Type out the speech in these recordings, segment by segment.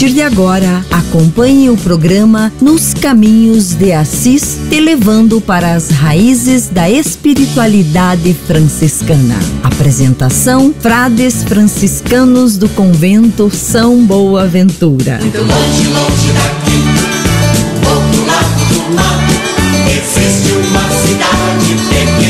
Partir de agora, acompanhe o programa Nos Caminhos de Assis, te levando para as raízes da espiritualidade franciscana. Apresentação: Frades franciscanos do convento São Boaventura. Muito longe, longe daqui, outro lado do mar, existe uma cidade pequenina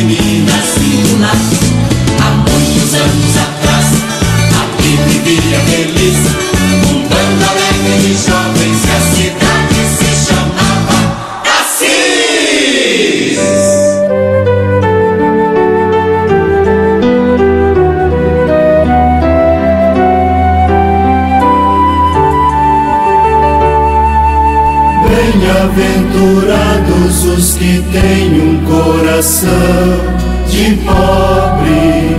Bem-aventurados os que têm um coração de pobre,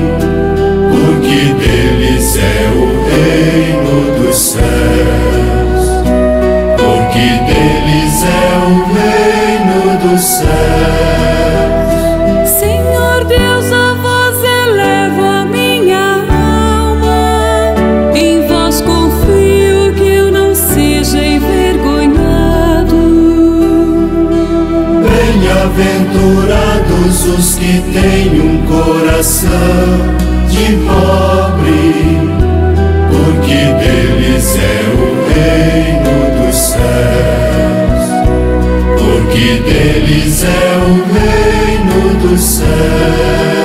porque deles é o reino dos céus é o reino dos céus. Os que têm um coração de pobre, porque deles é o reino dos céus que deles é o reino dos céus.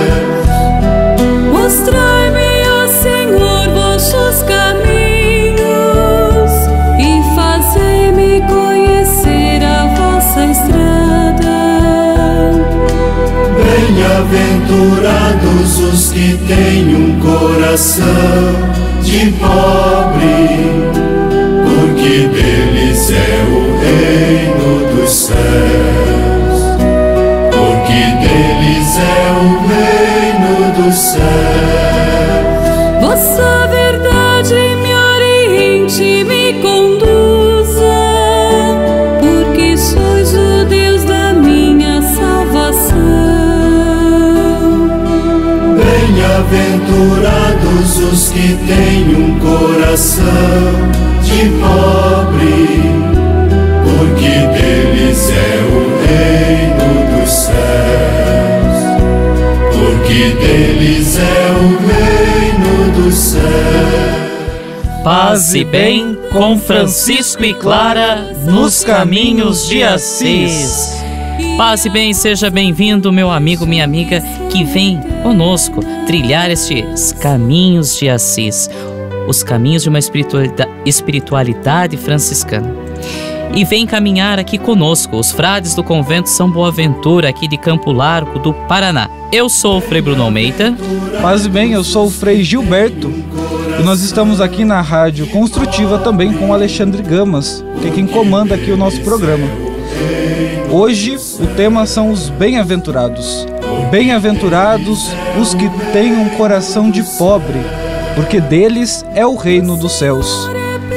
Os que têm um coração de pobre, porque deles é o reino dos céus, porque deles é o reino dos céus. Vossa Os que têm um coração de pobre porque deles é o reino dos céus, porque deles é o reino dos céus. Paz e bem com Francisco e Clara nos caminhos de Assis. Paz e bem, seja bem-vindo, meu amigo, minha amiga, que vem conosco trilhar estes caminhos de Assis, os caminhos de uma espiritualidade franciscana e vem caminhar aqui conosco, os frades do convento São Boaventura, aqui de Campo Largo, do Paraná. Eu sou o Frei Bruno Almeida. Paz bem, eu sou o Frei Gilberto. E nós estamos aqui na Rádio Construtiva também com o Alexandre Gamas, que é quem comanda aqui o nosso programa. Hoje o tema são os bem-aventurados. Bem-aventurados os que têm um coração de pobre, porque deles é o reino dos céus.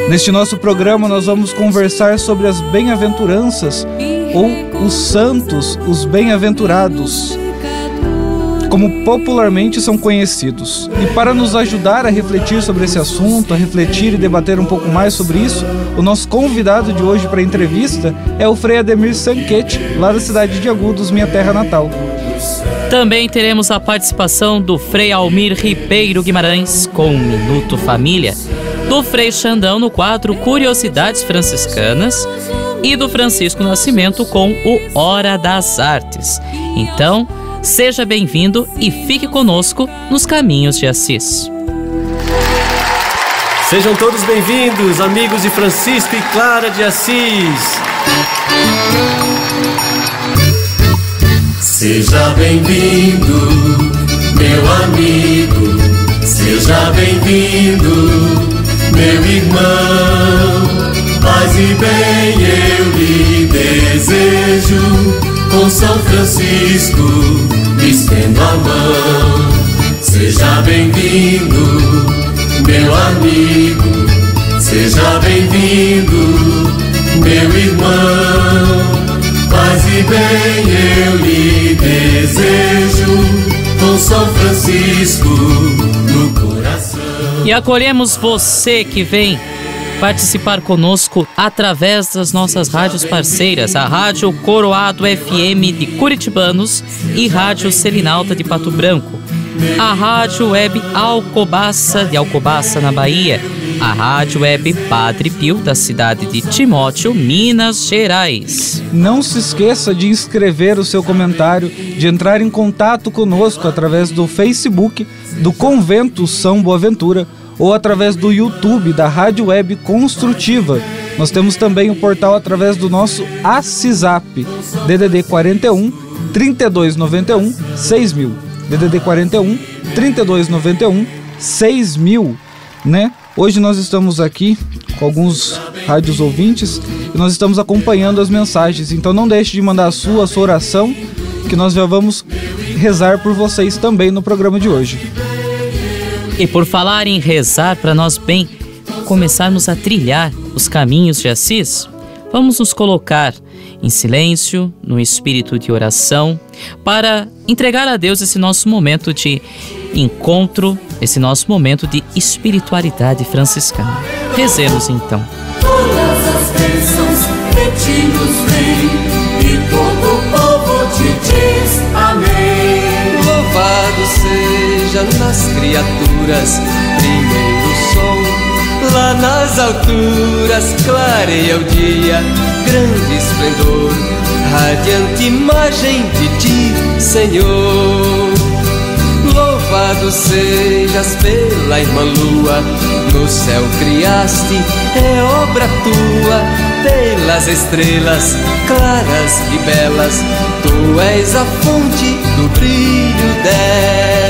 Neste nosso programa, nós vamos conversar sobre as bem-aventuranças ou os santos, os bem-aventurados, como popularmente são conhecidos. E para nos ajudar a refletir sobre esse assunto, a refletir e debater um pouco mais sobre isso, o nosso convidado de hoje para a entrevista é o Frei Ademir Sanquete, lá da cidade de Agudos, minha terra natal. Também teremos a participação do Frei Almir Ribeiro Guimarães com Minuto Família do Frei Xandão no quadro Curiosidades Franciscanas e do Francisco Nascimento com o Hora das Artes. Então, seja bem-vindo e fique conosco nos caminhos de Assis. Sejam todos bem-vindos, amigos de Francisco e Clara de Assis. Seja bem-vindo, meu amigo. Seja bem-vindo meu irmão. Paz e bem eu lhe desejo, com São Francisco estendo a mão. bem-vindo, meu amigo. Seja bem-vindo, meu irmão. Paz e bem eu lhe desejo, com São Francisco no coração. E acolhemos você que vem participar conosco através das nossas rádios parceiras, a Rádio Coroado FM de Curitibanos e Rádio Selinalta de Pato Branco, a Rádio Web Alcobaça de Alcobaça na Bahia, a Rádio Web Padre Pio da cidade de Timóteo, Minas Gerais. Não se esqueça de inscrever o seu comentário, de entrar em contato conosco através do Facebook do Convento São Boaventura ou através do YouTube da Rádio Web Construtiva. Nós temos também o portal através do nosso ACISAP, DDD 41 3291 6000. DDD 41 3291 6000, né? Hoje nós estamos aqui com alguns rádios ouvintes e nós estamos acompanhando as mensagens. Então não deixe de mandar a sua, a sua oração, que nós já vamos rezar por vocês também no programa de hoje. E por falar em rezar, para nós bem começarmos a trilhar os caminhos de Assis, vamos nos colocar em silêncio, no espírito de oração, para entregar a Deus esse nosso momento de encontro, esse nosso momento de espiritualidade franciscana. Rezemos então. Todas as bênçãos que te nos vem, e todo o povo te diz amém. Louvado seja nas criaturas, primeiro lá nas alturas, clareia o dia, grande esplendor, radiante imagem de ti, Senhor. Louvado sejas pela irmã lua, no céu criaste, é obra tua, pelas estrelas claras e belas, tu és a fonte do brilho delas.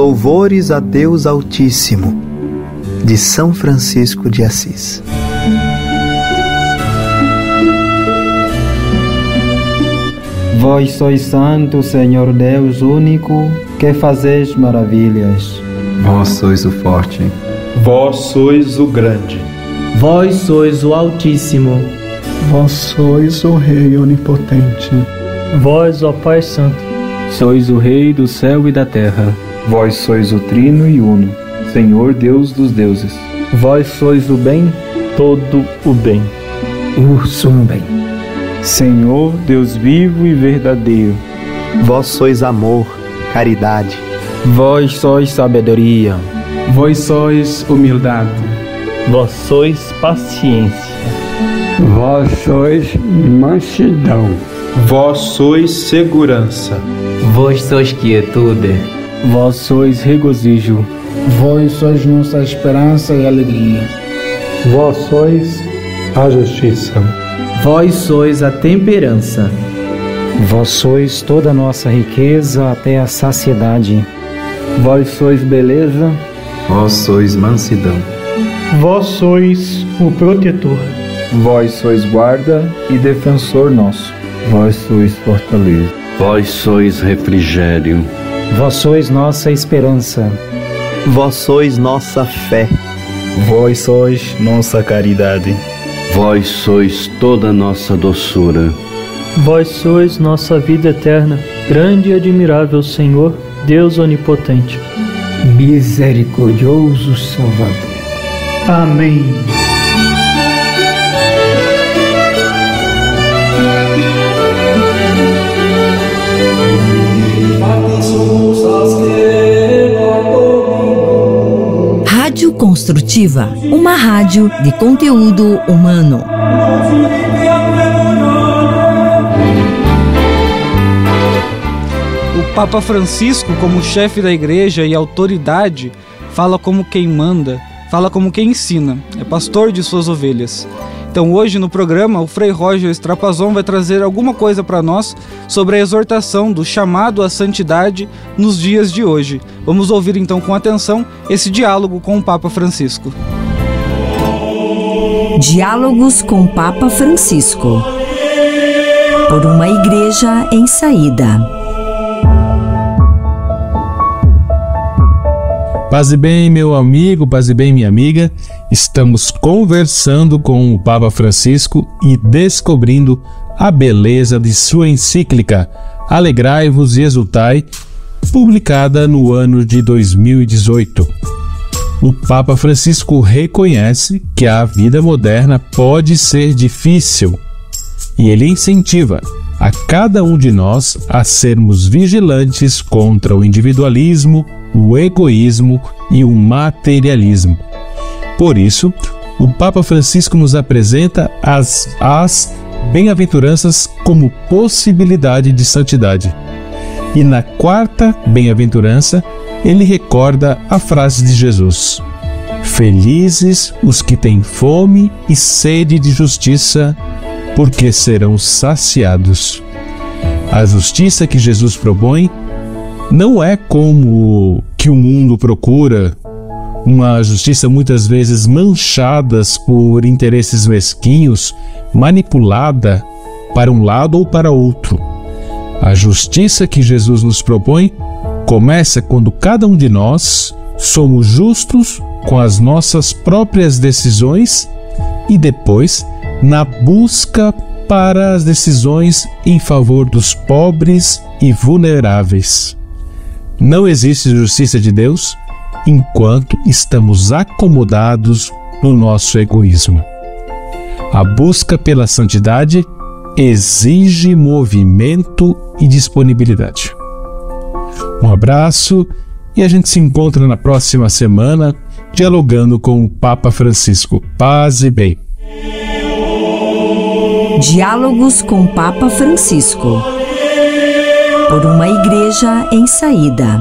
Louvores a Deus Altíssimo, de São Francisco de Assis. Vós sois santo, Senhor Deus único, que fazeis maravilhas. Vós sois o forte, Vós sois o grande, Vós sois o Altíssimo, Vós sois o Rei Onipotente. Vós, ó Pai Santo, sois o Rei do céu e da terra. Vós sois o Trino e Uno, Senhor Deus dos deuses. Vós sois o bem, todo o bem. O sumo bem. Senhor Deus vivo e verdadeiro. Vós sois amor, caridade. Vós sois sabedoria. Vós sois humildade. Vós sois paciência. Vós sois mansidão. Vós sois segurança. Vós sois quietude. Vós sois regozijo. Vós sois nossa esperança e alegria. Vós sois a justiça. Vós sois a temperança. Vós sois toda a nossa riqueza até a saciedade. Vós sois beleza. Vós sois mansidão. Vós sois o protetor. Vós sois guarda e defensor nosso. Vós sois fortaleza. Vós sois refrigério. Vós sois nossa esperança. Vós sois nossa fé. Vós sois nossa caridade. Vós sois toda nossa doçura. Vós sois nossa vida eterna, grande e admirável Senhor, Deus onipotente. Misericordioso Salvador. Amém. Construtiva, uma rádio de conteúdo humano. O Papa Francisco, como chefe da igreja e autoridade, fala como quem manda, fala como quem ensina, é pastor de suas ovelhas. Então hoje no programa o Frei Roger Strapazon vai trazer alguma coisa para nós sobre a exortação do chamado à santidade nos dias de hoje. Vamos ouvir então com atenção esse diálogo com o Papa Francisco. Diálogos com Papa Francisco. Por uma igreja em saída. Paz e bem, meu amigo, paz e bem, minha amiga. Estamos conversando com o Papa Francisco e descobrindo a beleza de sua encíclica Alegrai-vos e Exultai, publicada no ano de 2018. O Papa Francisco reconhece que a vida moderna pode ser difícil e ele incentiva a cada um de nós a sermos vigilantes contra o individualismo, o egoísmo e o materialismo. Por isso, o Papa Francisco nos apresenta as, as bem-aventuranças como possibilidade de santidade. E na quarta bem-aventurança, ele recorda a frase de Jesus: Felizes os que têm fome e sede de justiça, porque serão saciados. A justiça que Jesus propõe não é como que o mundo procura, uma justiça muitas vezes manchada por interesses mesquinhos, manipulada para um lado ou para outro. A justiça que Jesus nos propõe começa quando cada um de nós somos justos com as nossas próprias decisões e depois na busca para as decisões em favor dos pobres e vulneráveis. Não existe justiça de Deus enquanto estamos acomodados no nosso egoísmo. A busca pela santidade exige movimento e disponibilidade. Um abraço e a gente se encontra na próxima semana dialogando com o Papa Francisco. Paz e bem. Diálogos com Papa Francisco. Por uma igreja em saída.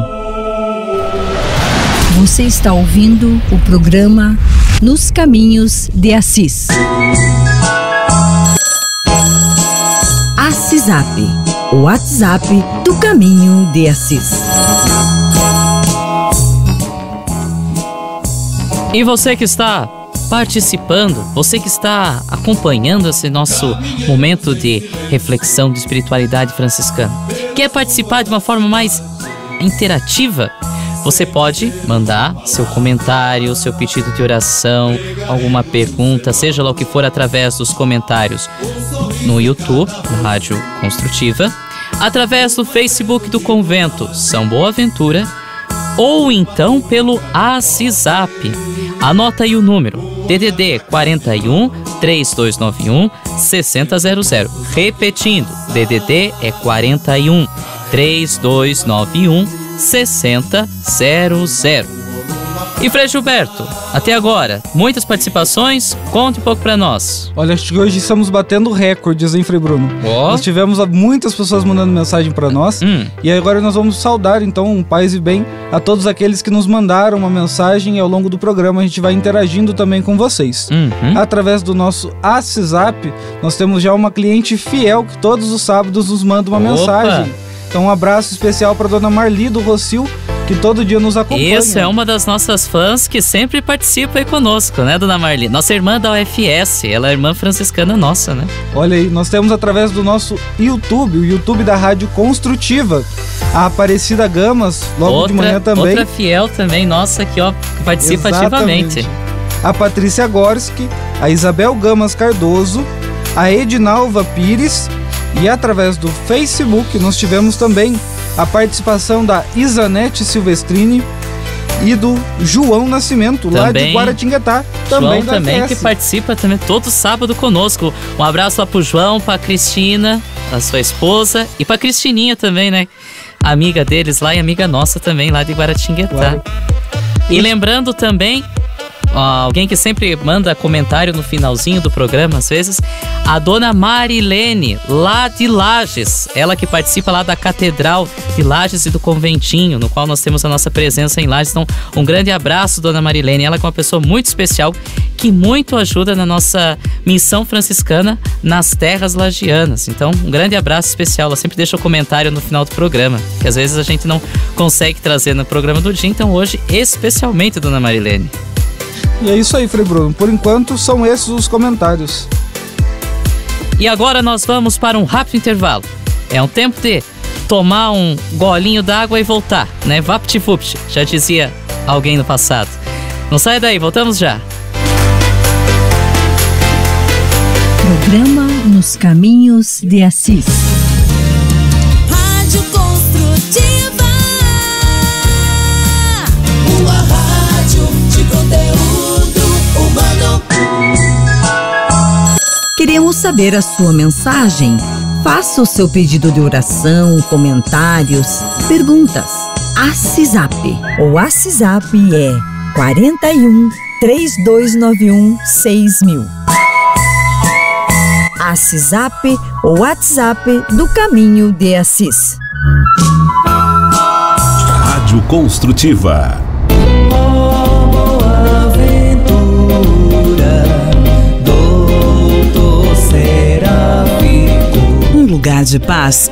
Você está ouvindo o programa Nos Caminhos de Assis. O WhatsApp do Caminho de Assis. E você que está participando, você que está acompanhando esse nosso momento de reflexão de espiritualidade franciscana, quer participar de uma forma mais interativa? Você pode mandar seu comentário, seu pedido de oração, alguma pergunta, seja lá o que for, através dos comentários no YouTube, Rádio Construtiva, através do Facebook do Convento São Boaventura ou então pelo ACISAP. Anota aí o número: DDD 41 3291 6000. Repetindo, DDD é 41 3291 6000. E Frei Gilberto, até agora, muitas participações, conte um pouco para nós. Olha, acho que hoje estamos batendo recordes, hein, Frei Bruno? Oh. Nós tivemos muitas pessoas mandando mensagem para nós hum. e agora nós vamos saudar, então, paz e bem a todos aqueles que nos mandaram uma mensagem e ao longo do programa a gente vai interagindo também com vocês. Uhum. Através do nosso WhatsApp, nós temos já uma cliente fiel que todos os sábados nos manda uma Opa. mensagem. Então, um abraço especial para dona Marli do Rocio, que todo dia nos acompanha. Isso, é uma das nossas fãs que sempre participa aí conosco, né, dona Marli? Nossa irmã da UFS, ela é irmã franciscana nossa, né? Olha aí, nós temos através do nosso YouTube, o YouTube da Rádio Construtiva, a Aparecida Gamas, logo outra, de manhã também. Outra fiel também, nossa, aqui ó, que participa Exatamente. ativamente. A Patrícia Gorski, a Isabel Gamas Cardoso, a Edinalva Pires e através do Facebook nós tivemos também a participação da Isanete Silvestrini e do João Nascimento, lá de Também. Guaratinguetá, também João também FS. que participa também todo sábado conosco. Um abraço lá pro João, pra Cristina, a sua esposa, e pra Cristininha também, né? Amiga deles lá e amiga nossa também lá de Guaratinguetá. Claro. E lembrando também, alguém que sempre manda comentário no finalzinho do programa, às vezes, a dona Marilene, lá de Lages. Ela que participa lá da Catedral de Lages e do Conventinho, no qual nós temos a nossa presença em Lages. Então, um grande abraço, dona Marilene. Ela é uma pessoa muito especial, que muito ajuda na nossa missão franciscana nas terras lagianas. Então, um grande abraço especial. Ela sempre deixa o comentário no final do programa, que às vezes a gente não consegue trazer no programa do dia. Então, hoje, especialmente, dona Marilene. E é isso aí, Frei Bruno. Por enquanto, são esses os comentários. E agora nós vamos para um rápido intervalo. É um tempo de tomar um golinho d'água e voltar, né? Vapt-vupt, já dizia alguém no passado. Não sai daí, voltamos já. Programa Nos Caminhos de Assis. Rádio Construtiva. Queremos saber a sua mensagem. Faça o seu pedido de oração, comentários, perguntas. Assisap. O Assisap é 41 3291 6000. Assisap, o WhatsApp do Caminho de Assis. Rádio Construtiva. Lugar de paz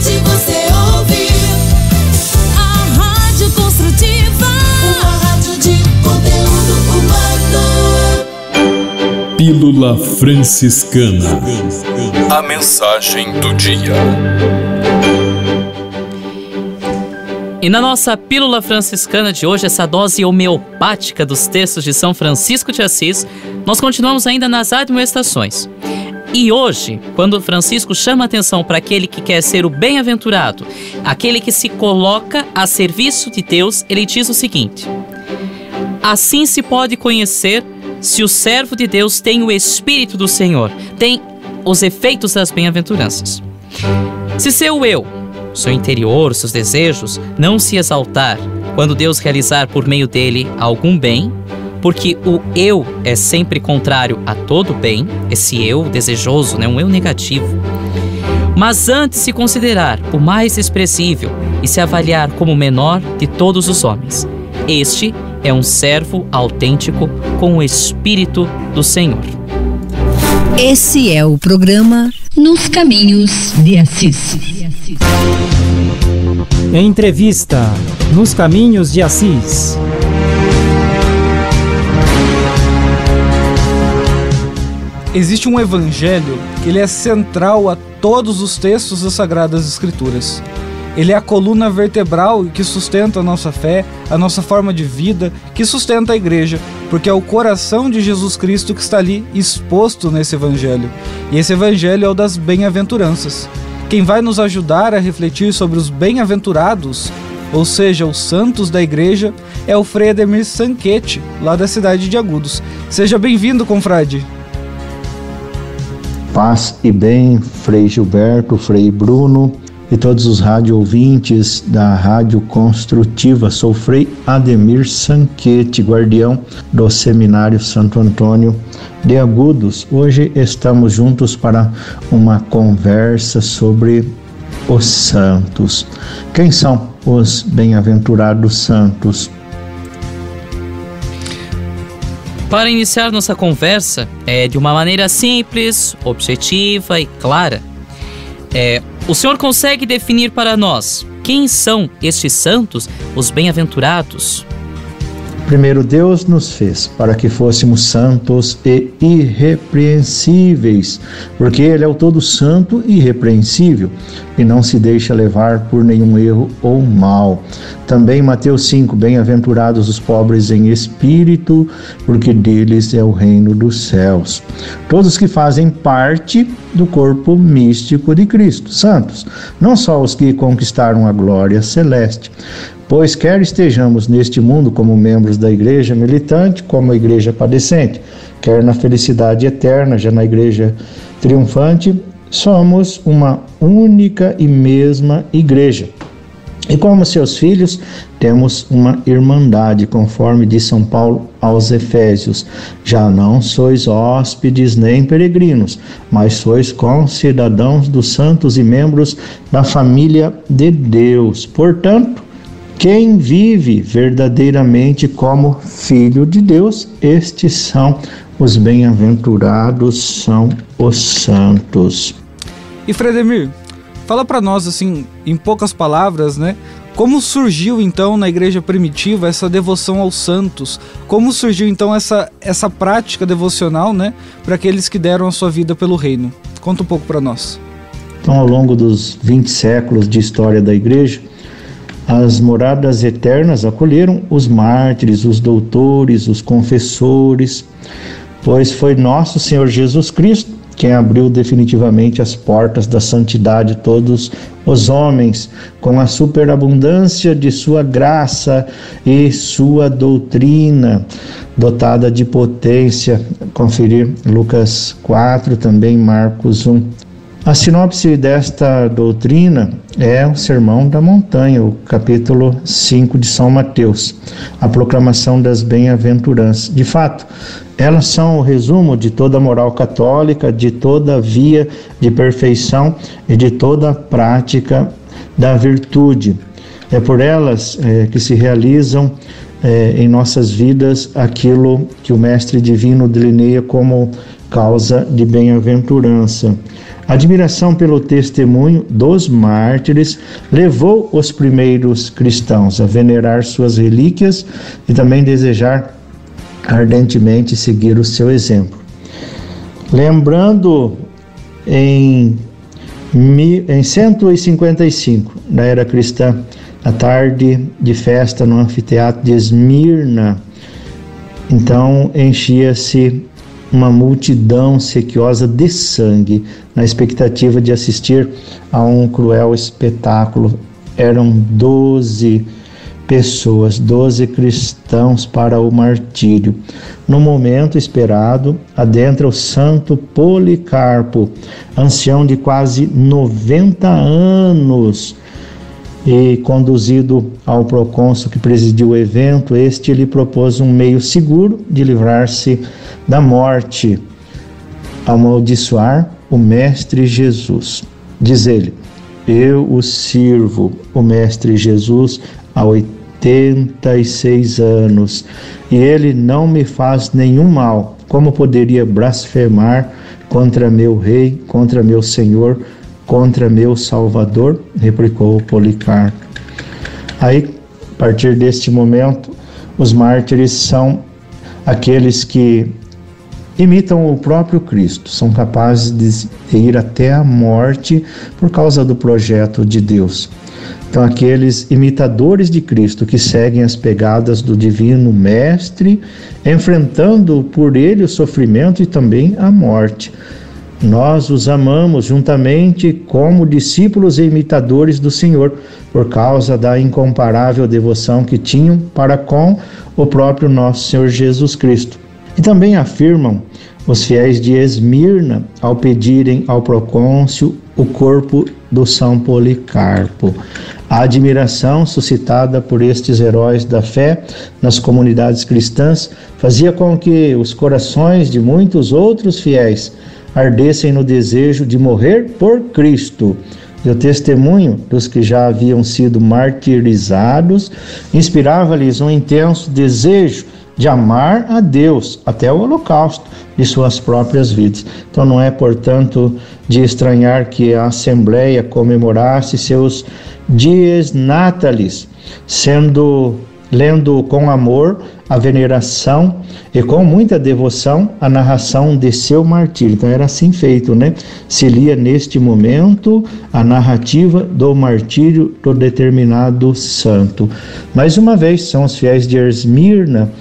site você ouve. A Rádio Construtiva. Uma rádio de conteúdo humano. Pílula Franciscana. A mensagem do dia. E na nossa pílula franciscana de hoje, essa dose homeopática dos textos de São Francisco de Assis, nós continuamos ainda nas admoestações. E hoje, quando Francisco chama atenção para aquele que quer ser o bem-aventurado, aquele que se coloca a serviço de Deus, ele diz o seguinte: Assim se pode conhecer se o servo de Deus tem o Espírito do Senhor, tem os efeitos das bem-aventuranças. Se seu eu, seu interior, seus desejos não se exaltar quando Deus realizar por meio dele algum bem, porque o eu é sempre contrário a todo bem, esse eu desejoso, né, um eu negativo. Mas antes se considerar o mais expressível e se avaliar como o menor de todos os homens. Este é um servo autêntico com o Espírito do Senhor. Esse é o programa Nos Caminhos de Assis. Entrevista nos Caminhos de Assis. Existe um evangelho que ele é central a todos os textos das Sagradas Escrituras. Ele é a coluna vertebral que sustenta a nossa fé, a nossa forma de vida, que sustenta a igreja, porque é o coração de Jesus Cristo que está ali exposto nesse evangelho. E esse evangelho é o das bem-aventuranças. Quem vai nos ajudar a refletir sobre os bem-aventurados, ou seja, os santos da igreja, é o Frei Sanquete, lá da cidade de Agudos. Seja bem-vindo, confrade. Paz e bem, Frei Gilberto, Frei Bruno e todos os rádio ouvintes da Rádio Construtiva. Sou Frei Ademir Sanquete, guardião do Seminário Santo Antônio de Agudos. Hoje estamos juntos para uma conversa sobre os santos. Quem são os bem-aventurados santos? Para iniciar nossa conversa, é de uma maneira simples, objetiva e clara, É, o senhor consegue definir para nós quem são estes santos, os bem-aventurados? Primeiro, Deus nos fez para que fôssemos santos e irrepreensíveis, porque Ele é o Todo Santo e irrepreensível e não se deixa levar por nenhum erro ou mal. Também Mateus 5: Bem-aventurados os pobres em espírito, porque deles é o reino dos céus. Todos que fazem parte do corpo místico de Cristo, santos, não só os que conquistaram a glória celeste, Pois quer estejamos neste mundo como membros da igreja militante, como a igreja padecente, quer na felicidade eterna, já na igreja triunfante, somos uma única e mesma igreja. E como seus filhos, temos uma irmandade, conforme diz São Paulo aos Efésios: Já não sois hóspedes nem peregrinos, mas sois concidadãos dos santos e membros da família de Deus. Portanto, quem vive verdadeiramente como filho de Deus, estes são os bem-aventurados, são os santos. E Fredemir, fala para nós assim, em poucas palavras, né? Como surgiu então na igreja primitiva essa devoção aos santos? Como surgiu então essa, essa prática devocional, né, para aqueles que deram a sua vida pelo reino? Conta um pouco para nós. Então, ao longo dos 20 séculos de história da igreja, as moradas eternas acolheram os mártires, os doutores, os confessores, pois foi nosso Senhor Jesus Cristo quem abriu definitivamente as portas da santidade a todos os homens, com a superabundância de sua graça e sua doutrina, dotada de potência. Conferir Lucas 4, também Marcos 1. A sinopse desta doutrina é o Sermão da Montanha, o capítulo 5 de São Mateus, a proclamação das bem-aventuranças. De fato, elas são o resumo de toda a moral católica, de toda a via de perfeição e de toda a prática da virtude. É por elas é, que se realizam é, em nossas vidas aquilo que o Mestre Divino delineia como causa de bem-aventurança. Admiração pelo testemunho dos mártires levou os primeiros cristãos a venerar suas relíquias e também desejar ardentemente seguir o seu exemplo. Lembrando em, em 155 da era cristã, a tarde de festa no anfiteatro de Esmirna, então enchia-se uma multidão sequiosa de sangue, na expectativa de assistir a um cruel espetáculo. Eram doze pessoas, doze cristãos para o martírio. No momento esperado, adentra o santo Policarpo, ancião de quase 90 anos, e conduzido ao procônsul que presidiu o evento, este lhe propôs um meio seguro de livrar-se da morte, amaldiçoar o Mestre Jesus. Diz ele: Eu o sirvo, o Mestre Jesus, há 86 anos, e ele não me faz nenhum mal. Como poderia blasfemar contra meu Rei, contra meu Senhor, contra meu Salvador? replicou Policarpo. Aí, a partir deste momento, os mártires são aqueles que imitam o próprio Cristo, são capazes de ir até a morte por causa do projeto de Deus. Então, aqueles imitadores de Cristo que seguem as pegadas do Divino Mestre, enfrentando por ele o sofrimento e também a morte. Nós os amamos juntamente como discípulos e imitadores do Senhor, por causa da incomparável devoção que tinham para com o próprio nosso Senhor Jesus Cristo. E também afirmam os fiéis de Esmirna ao pedirem ao procônsul o corpo do São Policarpo. A admiração suscitada por estes heróis da fé nas comunidades cristãs fazia com que os corações de muitos outros fiéis ardessem no desejo de morrer por Cristo. E o testemunho dos que já haviam sido martirizados inspirava-lhes um intenso desejo de amar a Deus até o holocausto de suas próprias vidas. Então não é, portanto, de estranhar que a Assembleia comemorasse seus dias natalis, sendo lendo com amor a veneração e com muita devoção a narração de seu martírio. Então era assim feito, né? Se lia neste momento a narrativa do martírio do determinado santo. Mais uma vez, são os fiéis de Esmirna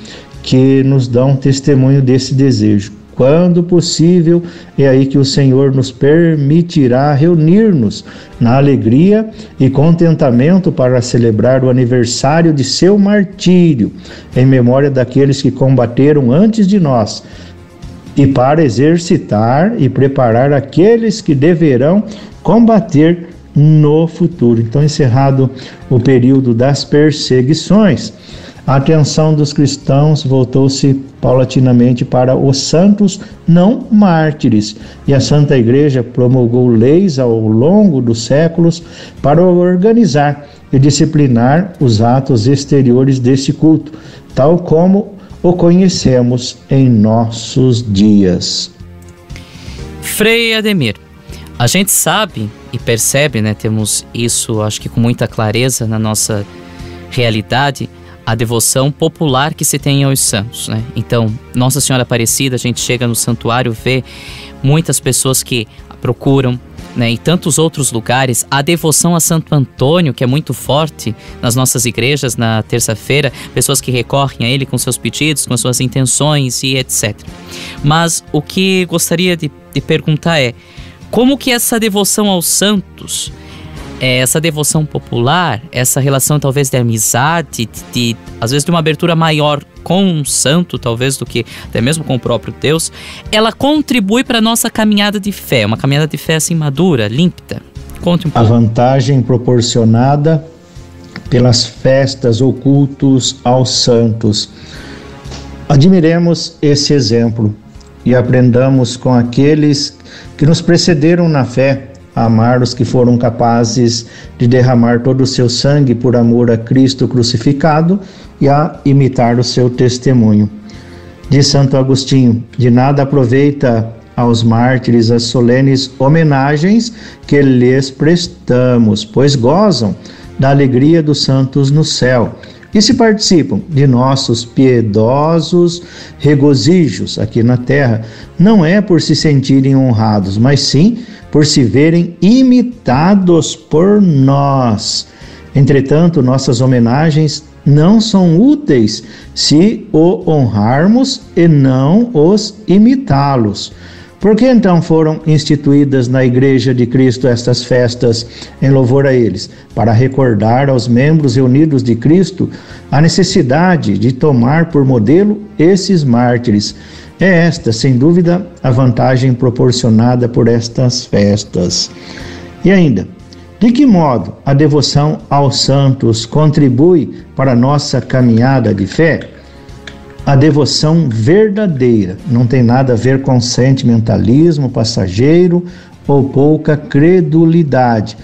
que nos dão testemunho desse desejo quando possível, é aí que o Senhor nos permitirá reunir-nos na alegria e contentamento para celebrar o aniversário de seu martírio, em memória daqueles que combateram antes de nós, e para exercitar e preparar aqueles que deverão combater no futuro. Então, encerrado o período das perseguições, a atenção dos cristãos voltou-se paulatinamente para os santos não mártires, e a Santa Igreja promulgou leis ao longo dos séculos para organizar e disciplinar os atos exteriores desse culto, tal como o conhecemos em nossos dias. Frei Ademir, a gente sabe e percebe, né, temos isso acho que com muita clareza na nossa realidade, a devoção popular que se tem aos santos, né? Então, Nossa Senhora Aparecida, a gente chega no santuário, vê muitas pessoas que procuram, né, e tantos outros lugares, a devoção a Santo Antônio, que é muito forte nas nossas igrejas na terça-feira, pessoas que recorrem a ele com seus pedidos, com suas intenções e etc. Mas o que gostaria de, de perguntar é como que essa devoção aos santos é, essa devoção popular, essa relação talvez de amizade, de, de, às vezes de uma abertura maior com um santo, talvez do que até mesmo com o próprio Deus, ela contribui para a nossa caminhada de fé, uma caminhada de fé assim madura, límpida. Conte um pouco. A vantagem proporcionada pelas festas ou cultos aos santos. Admiremos esse exemplo e aprendamos com aqueles que nos precederam na fé amar os que foram capazes de derramar todo o seu sangue por amor a Cristo crucificado e a imitar o seu testemunho. De Santo Agostinho: De nada aproveita aos mártires as solenes homenagens que lhes prestamos, pois gozam da alegria dos santos no céu. E se participam de nossos piedosos regozijos aqui na terra, não é por se sentirem honrados, mas sim por se verem imitados por nós. Entretanto, nossas homenagens não são úteis se o honrarmos e não os imitá-los. Por que então foram instituídas na Igreja de Cristo estas festas em louvor a eles? Para recordar aos membros reunidos de Cristo a necessidade de tomar por modelo esses mártires é esta, sem dúvida, a vantagem proporcionada por estas festas. E ainda, de que modo a devoção aos santos contribui para a nossa caminhada de fé? A devoção verdadeira não tem nada a ver com sentimentalismo passageiro ou pouca credulidade,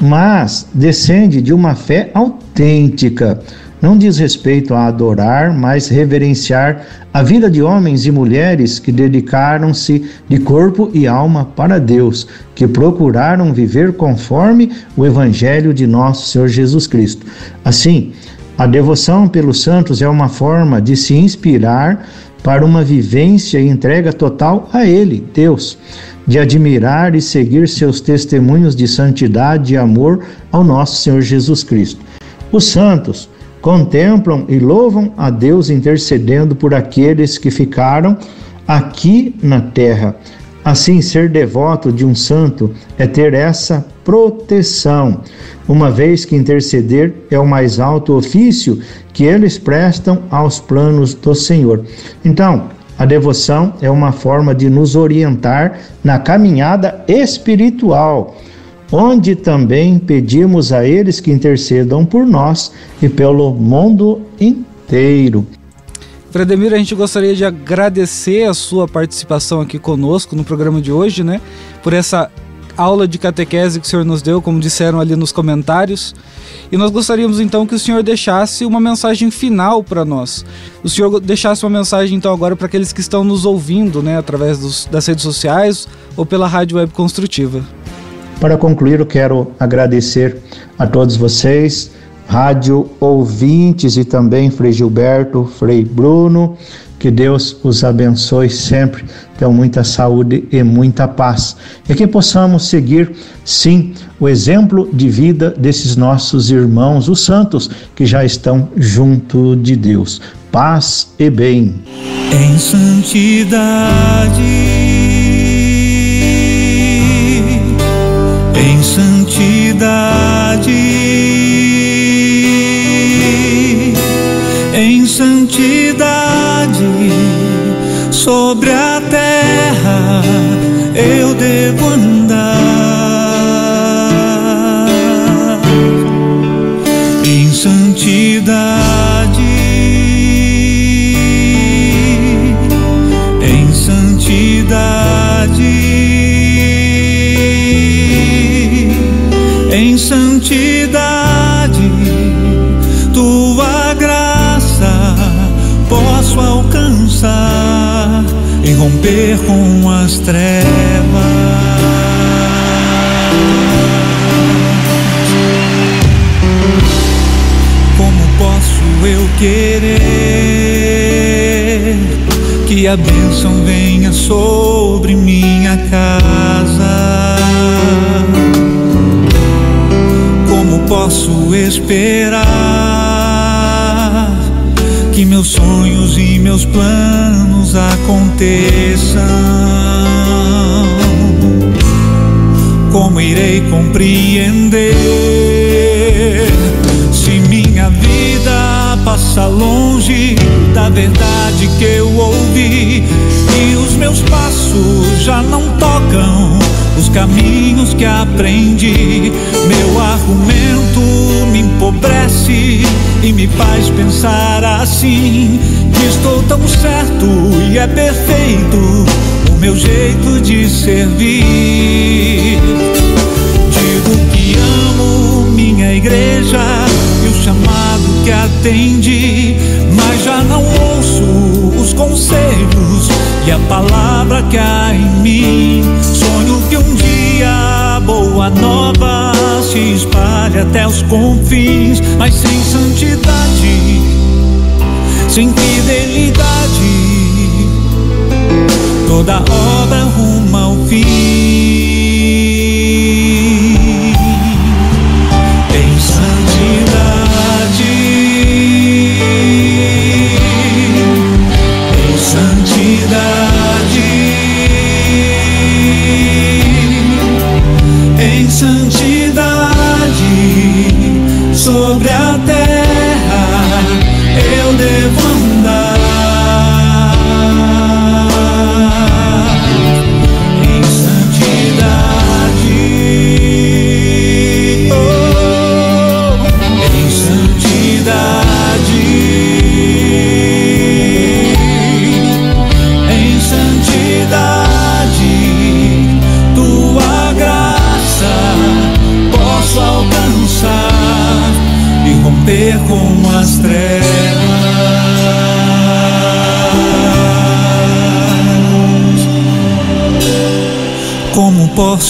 mas descende de uma fé autêntica não diz respeito a adorar, mas reverenciar a vida de homens e mulheres que dedicaram-se de corpo e alma para Deus, que procuraram viver conforme o Evangelho de nosso Senhor Jesus Cristo. Assim, a devoção pelos santos é uma forma de se inspirar para uma vivência e entrega total a Ele, Deus, de admirar e seguir seus testemunhos de santidade e amor ao nosso Senhor Jesus Cristo. Os santos contemplam e louvam a Deus intercedendo por aqueles que ficaram aqui na terra. Assim, ser devoto de um santo é ter essa proteção, uma vez que interceder é o mais alto ofício que eles prestam aos planos do Senhor. Então, a devoção é uma forma de nos orientar na caminhada espiritual onde também pedimos a eles que intercedam por nós e pelo mundo inteiro. Fredemir, a gente gostaria de agradecer a sua participação aqui conosco no programa de hoje, né? Por essa aula de catequese que o senhor nos deu, como disseram ali nos comentários. E nós gostaríamos então que o senhor deixasse uma mensagem final para nós. O senhor deixasse uma mensagem então agora para aqueles que estão nos ouvindo, né, através dos, das redes sociais ou pela rádio web construtiva. Para concluir, eu quero agradecer a todos vocês, rádio ouvintes e também Frei Gilberto, Frei Bruno, que Deus os abençoe sempre, tenham muita saúde e muita paz. E que possamos seguir, sim, o exemplo de vida desses nossos irmãos, os santos, que já estão junto de Deus. Paz e bem. Em santidade, em santidade, santidade sobre a terra eu devo andar romper com as trevas. Como posso eu querer que a bênção venha sobre minha casa? Como posso esperar que meus sonhos e meus planos aconteçam. Como irei compreender se minha vida passa longe da verdade que eu ouvi e os meus passos já não tocam os caminhos que aprendi? Meu argumento empobrece e me faz pensar assim estou tão certo e é perfeito o meu jeito de servir. Digo que amo minha igreja e o chamado que atendi, mas já não ouço os conselhos e a palavra que há em mim. Sonho que um dia boa nova se espalhe até os confins, mas sem santidade sem fidelidade, toda obra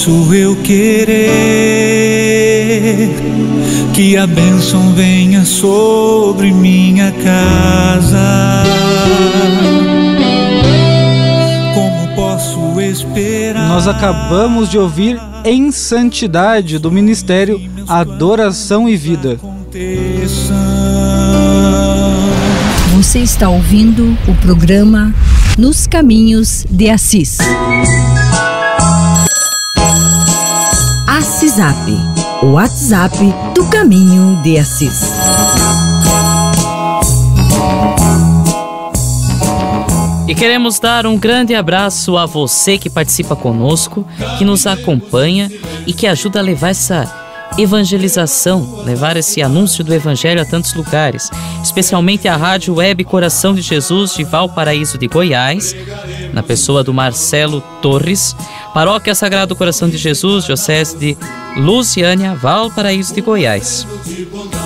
posso eu querer que a bênção venha sobre minha casa? Como posso esperar? Nós acabamos de ouvir Em Santidade do Ministério Adoração e Vida. Você está ouvindo o programa Nos Caminhos de Assis. WhatsApp, o WhatsApp do Caminho de Assis. E queremos dar um grande abraço a você que participa conosco, que nos acompanha e que ajuda a levar essa evangelização, levar esse anúncio do evangelho a tantos lugares, especialmente a Rádio Web Coração de Jesus de Valparaíso de Goiás, na pessoa do Marcelo Torres, Paróquia Sagrado Coração de Jesus, Diocese de Luciânia, Valparaíso de Goiás.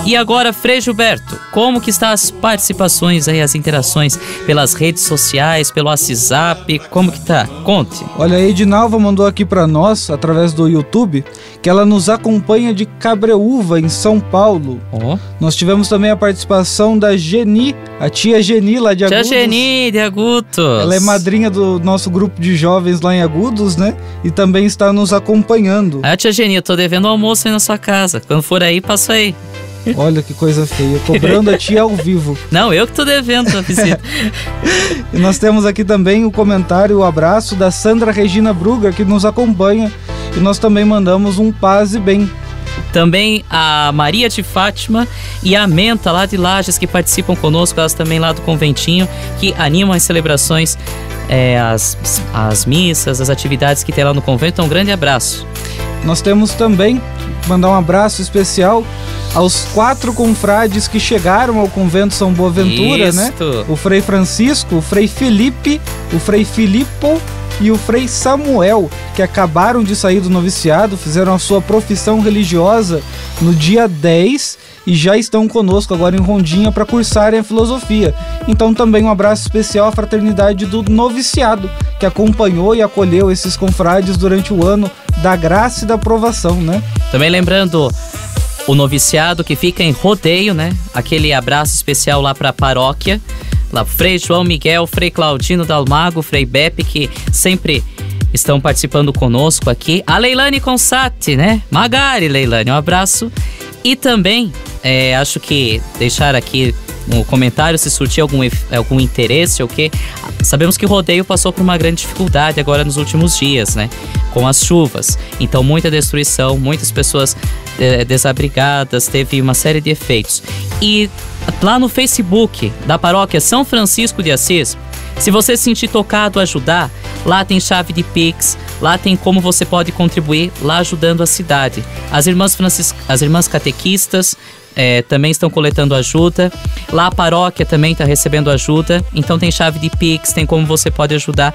E agora, Frei Gilberto, como que estão as participações aí, as interações pelas redes sociais, pelo WhatsApp, como que tá? Conte. Olha, a Edinalva mandou aqui para nós, através do YouTube, que ela nos acompanha de Cabreúva, em São Paulo. Oh. Nós tivemos também a participação da Geni, a tia Geni lá de Agudos. Tia Geni de Agudos. Ela é madrinha do nosso grupo de jovens lá em Agudos, né? E também está nos acompanhando. Ah, tia Geni, eu tô devendo almoço aí na sua casa. Quando for aí, passa aí. Olha que coisa feia, cobrando a tia ao vivo. Não, eu que tô devendo a visita. e nós temos aqui também o comentário, o abraço da Sandra Regina Bruger, que nos acompanha. E nós também mandamos um paz e bem. Também a Maria de Fátima e a Menta lá de Lages que participam conosco, elas também lá do conventinho, que animam as celebrações, é, as, as missas, as atividades que tem lá no convento. Então, um grande abraço. Nós temos também mandar um abraço especial aos quatro confrades que chegaram ao convento São Boaventura, né? Isto. né? O Frei Francisco, o Frei Felipe, o Frei Filippo e o Frei Samuel, que acabaram de sair do noviciado, fizeram a sua profissão religiosa no dia 10 e já estão conosco agora em Rondinha para cursarem a filosofia. Então também um abraço especial à fraternidade do noviciado, que acompanhou e acolheu esses confrades durante o ano da graça e da aprovação, né? Também lembrando o noviciado que fica em rodeio, né? Aquele abraço especial lá para a paróquia, lá Frei João Miguel, Frei Claudino Dalmago, Frei Beppe, que sempre estão participando conosco aqui. A Leilane Consati, né? Magari, Leilane, um abraço. E também, é, acho que deixar aqui no comentário se surtir algum, algum interesse ou que sabemos que o rodeio passou por uma grande dificuldade agora nos últimos dias, né? Com as chuvas. Então, muita destruição, muitas pessoas é, desabrigadas, teve uma série de efeitos. E lá no Facebook da paróquia São Francisco de Assis, se você se sentir tocado a ajudar, lá tem chave de Pix, lá tem como você pode contribuir, lá ajudando a cidade. As irmãs, francis... As irmãs catequistas é, também estão coletando ajuda. Lá a paróquia também está recebendo ajuda. Então tem chave de Pix, tem como você pode ajudar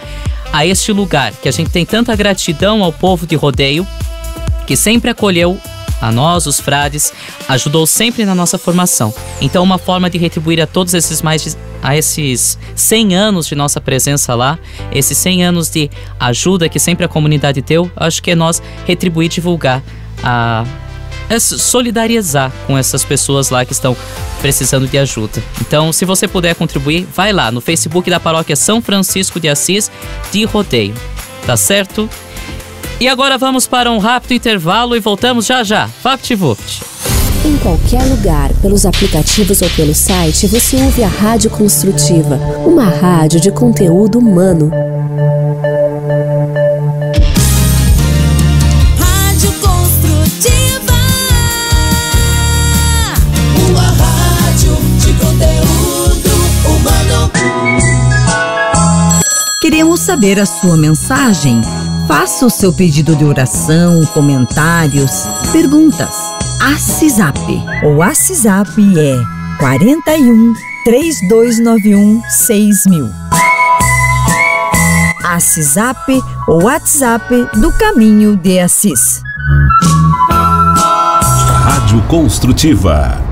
a este lugar. Que a gente tem tanta gratidão ao povo de rodeio, que sempre acolheu a nós, os frades, ajudou sempre na nossa formação. Então, uma forma de retribuir a todos esses mais de, a esses 100 anos de nossa presença lá, esses 100 anos de ajuda que sempre a comunidade deu, acho que é nós retribuir, divulgar a é solidarizar com essas pessoas lá que estão precisando de ajuda. Então, se você puder contribuir, vai lá no Facebook da Paróquia São Francisco de Assis de Rodeio. Tá certo? E agora vamos para um rápido intervalo e voltamos já já. VaptVupt. Em qualquer lugar, pelos aplicativos ou pelo site, você ouve a Rádio Construtiva, uma rádio de conteúdo humano. Rádio Construtiva. Uma rádio de conteúdo humano. Queremos saber a sua mensagem. Faça o seu pedido de oração, comentários, perguntas. ACISAP. O ACISAP é 41 3291 6000. ACISAP, o WhatsApp do Caminho de Assis. Rádio Construtiva.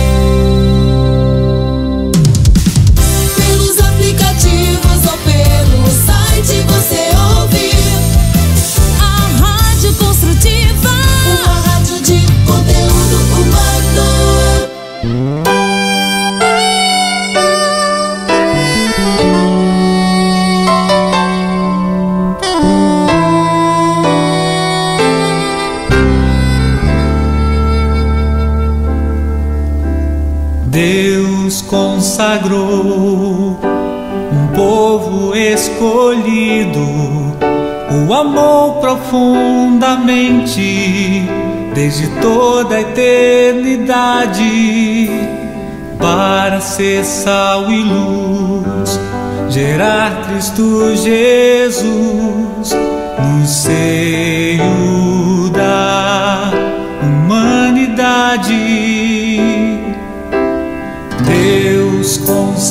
Consagrou um povo escolhido o amor profundamente desde toda a eternidade para ser sal e luz, gerar Cristo Jesus no seio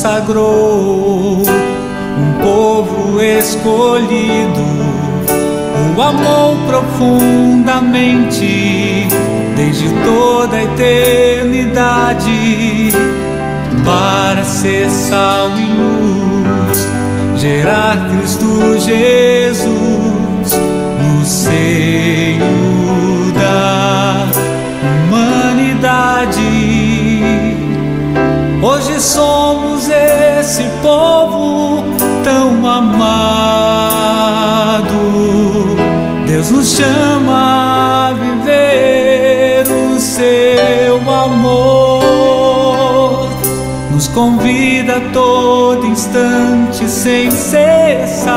consagrou um povo escolhido, o amor profundamente desde toda a eternidade para ser sal e luz, gerar Cristo Jesus no seio Hoje somos esse povo tão amado. Deus nos chama a viver o seu amor. Nos convida a todo instante sem cessar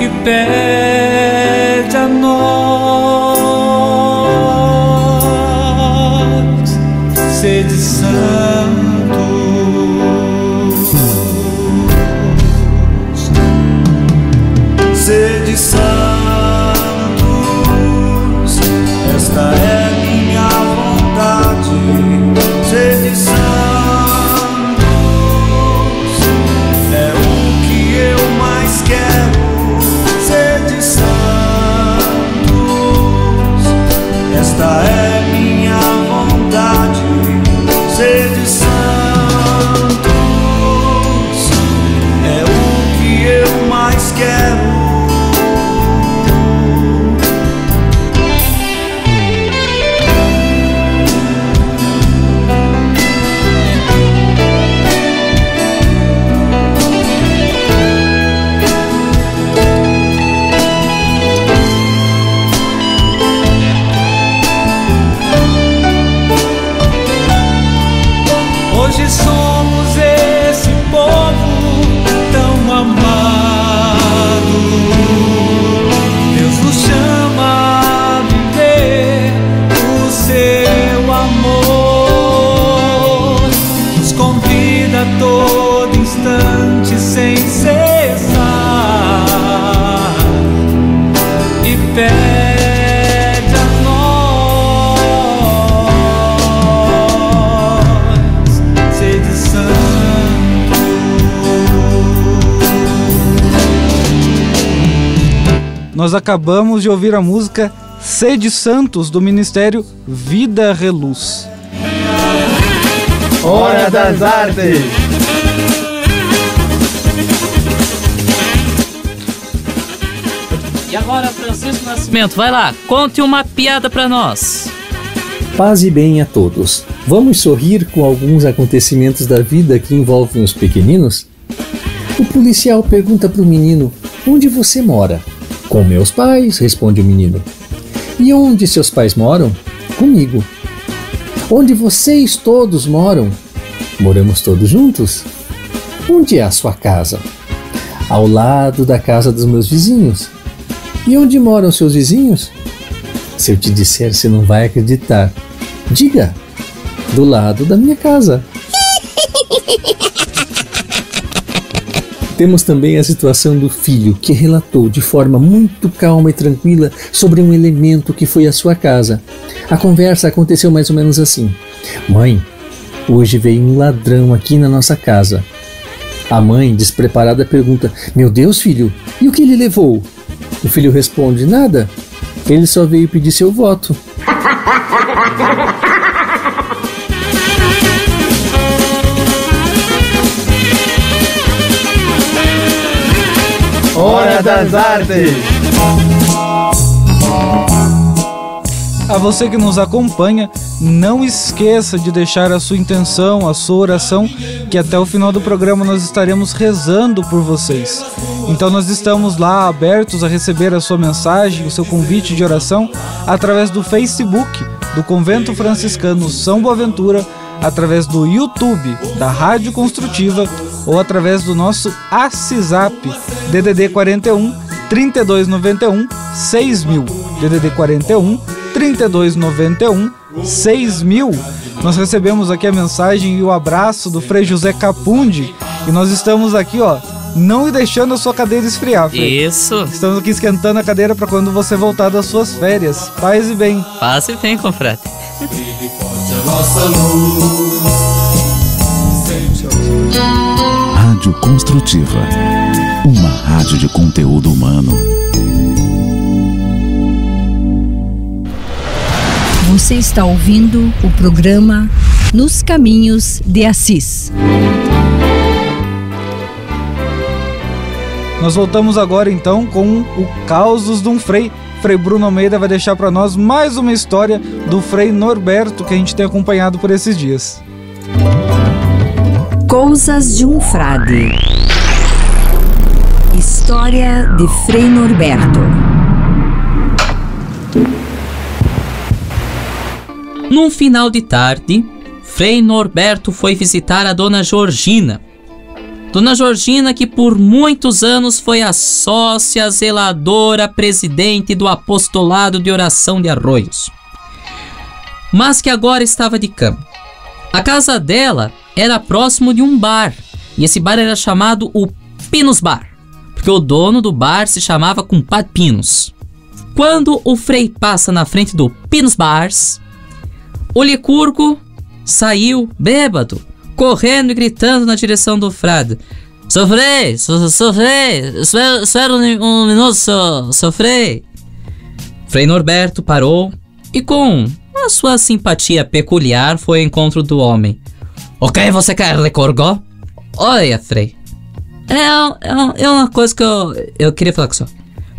e pede a nós sede Nós acabamos de ouvir a música Sede Santos do Ministério Vida Reluz. Hora das Artes. E agora, Francisco Nascimento, vai lá, conte uma piada pra nós. Paz e bem a todos. Vamos sorrir com alguns acontecimentos da vida que envolvem os pequeninos? O policial pergunta para o menino: Onde você mora? Com meus pais, responde o menino. E onde seus pais moram? Comigo. Onde vocês todos moram? Moramos todos juntos? Onde é a sua casa? Ao lado da casa dos meus vizinhos. E onde moram seus vizinhos? Se eu te disser, você não vai acreditar. Diga, do lado da minha casa. Temos também a situação do filho que relatou de forma muito calma e tranquila sobre um elemento que foi à sua casa. A conversa aconteceu mais ou menos assim: Mãe, hoje veio um ladrão aqui na nossa casa. A mãe, despreparada, pergunta: Meu Deus, filho, e o que ele levou? O filho responde: Nada. Ele só veio pedir seu voto. Hora das Artes. A você que nos acompanha, não esqueça de deixar a sua intenção, a sua oração, que até o final do programa nós estaremos rezando por vocês. Então nós estamos lá abertos a receber a sua mensagem, o seu convite de oração através do Facebook do Convento Franciscano São Boaventura, através do YouTube da Rádio Construtiva ou através do nosso ACISAP DDD 41 3291 6000 DDD 41 3291 6000 nós recebemos aqui a mensagem e o abraço do Frei José Capundi e nós estamos aqui ó não deixando a sua cadeira esfriar, Frei. Isso. Estamos aqui esquentando a cadeira para quando você voltar das suas férias. Paz e bem. Paz e bem, confrade. Rádio Construtiva. Uma rádio de conteúdo humano. Você está ouvindo o programa Nos Caminhos de Assis. Nós voltamos agora então com o Causos de um Frei. Frei Bruno Almeida vai deixar para nós mais uma história do Frei Norberto que a gente tem acompanhado por esses dias. Coisas de um Frade. História de Frei Norberto. Num final de tarde, Frei Norberto foi visitar a dona Georgina. Dona Georgina, que por muitos anos foi a sócia zeladora presidente do apostolado de oração de Arroios, mas que agora estava de cama. A casa dela era próximo de um bar, e esse bar era chamado o Pinos Bar, porque o dono do bar se chamava Compadre Pinos. Quando o Frei passa na frente do Pinos Bars, o Licurgo saiu bêbado, correndo e gritando na direção do frade. Sofrei, so, sofrei, espera um, minuto, so, sofrei. Frei Norberto parou e com a sua simpatia peculiar foi ao encontro do homem. O que você quer, Licurgo? Olha, Frei, é, é, é uma coisa que eu, eu queria falar com o senhor.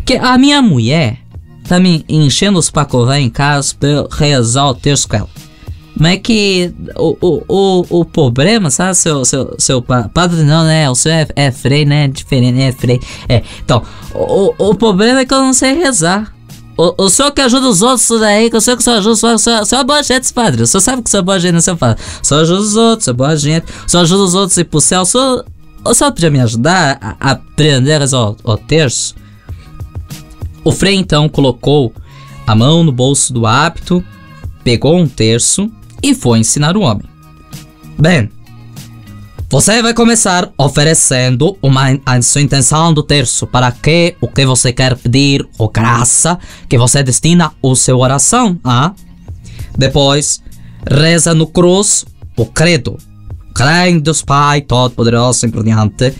Que a minha mulher tá me enchendo os pacovés em casa pra eu rezar o texto com ela. Mas é que o, o, o, o problema, sabe, seu, seu, seu padre não, né? O seu é, é frei, né? Diferente, né? É frei. É. Então, o, o problema é que eu não sei rezar. O, o senhor que ajuda os outros daí, que o senhor que só ajuda os outros, o senhor é boa gente, padre. O senhor sabe que o senhor é boa gente, não seu padre. O senhor ajuda os outros, o senhor é boa gente. O senhor ajuda os outros a ir pro céu. O senhor, o senhor podia me ajudar a, a aprender a o, terço? O frei então colocou a mão no bolso do hábito, pegou um terço e foi ensinar o homem. Bem, você vai começar oferecendo uma, a sua intenção do terço para que o que você quer pedir ou graça que você destina o seu oração. Ah? Depois, reza no cruz o credo. Creio em Deus Pai Todo-Poderoso e diante.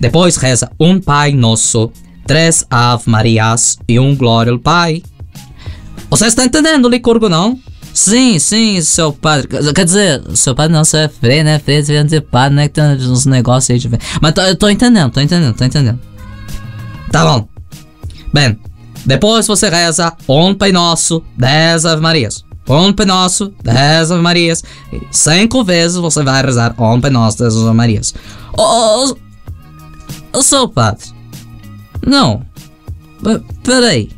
Depois reza um Pai Nosso, três Ave Marias e um Glória ao Pai. Você está entendendo, Licurgo, não? Sim, sim, seu padre. Quer dizer, seu padre não, seu é freio, né? Freio devia dizer padre, né? Que tem uns negócios aí de. Mas tô, eu tô entendendo, tô entendendo, tô entendendo. Tá bom. Bem, depois você reza um Pai Nosso, dez Ave Marias. Pai Nosso, dez Ave Marias. E cinco vezes você vai rezar um Pai Nosso, dez Ave Marias. Ô, oh, seu padre. Não. Peraí.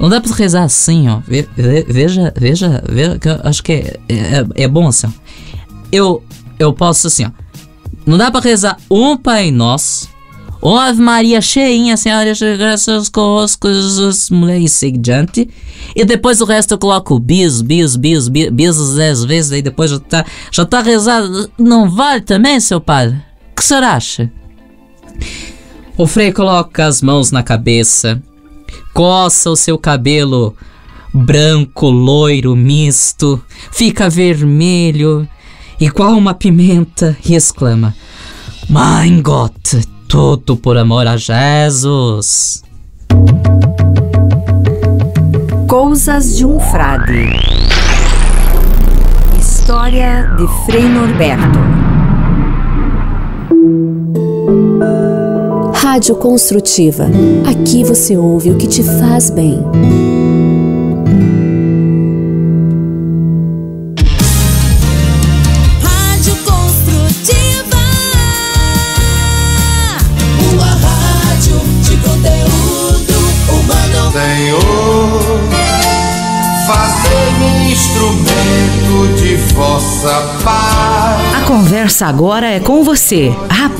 Não dá pra rezar assim, ó. Ve, ve, veja, veja, veja, que acho que é, é, é, bom assim, ó. Eu, eu posso assim, ó. Não dá pra rezar um Pai Nosso, uma Ave Maria cheinha, Senhora, graças conosco, as mulheres seguinte. E depois o resto eu coloco bis, bis, bis, bis, bis dez vezes, aí depois já tá, já tá rezado. Não vale também, seu padre? O que acha? O frei coloca as mãos na cabeça coça o seu cabelo branco, loiro, misto, fica vermelho, igual uma pimenta, e exclama: Mein Gott, tudo por amor a Jesus. Coisas de um Frade. História de Frei Norberto. Rádio Construtiva. Aqui você ouve o que te faz bem. Conversa agora é com você,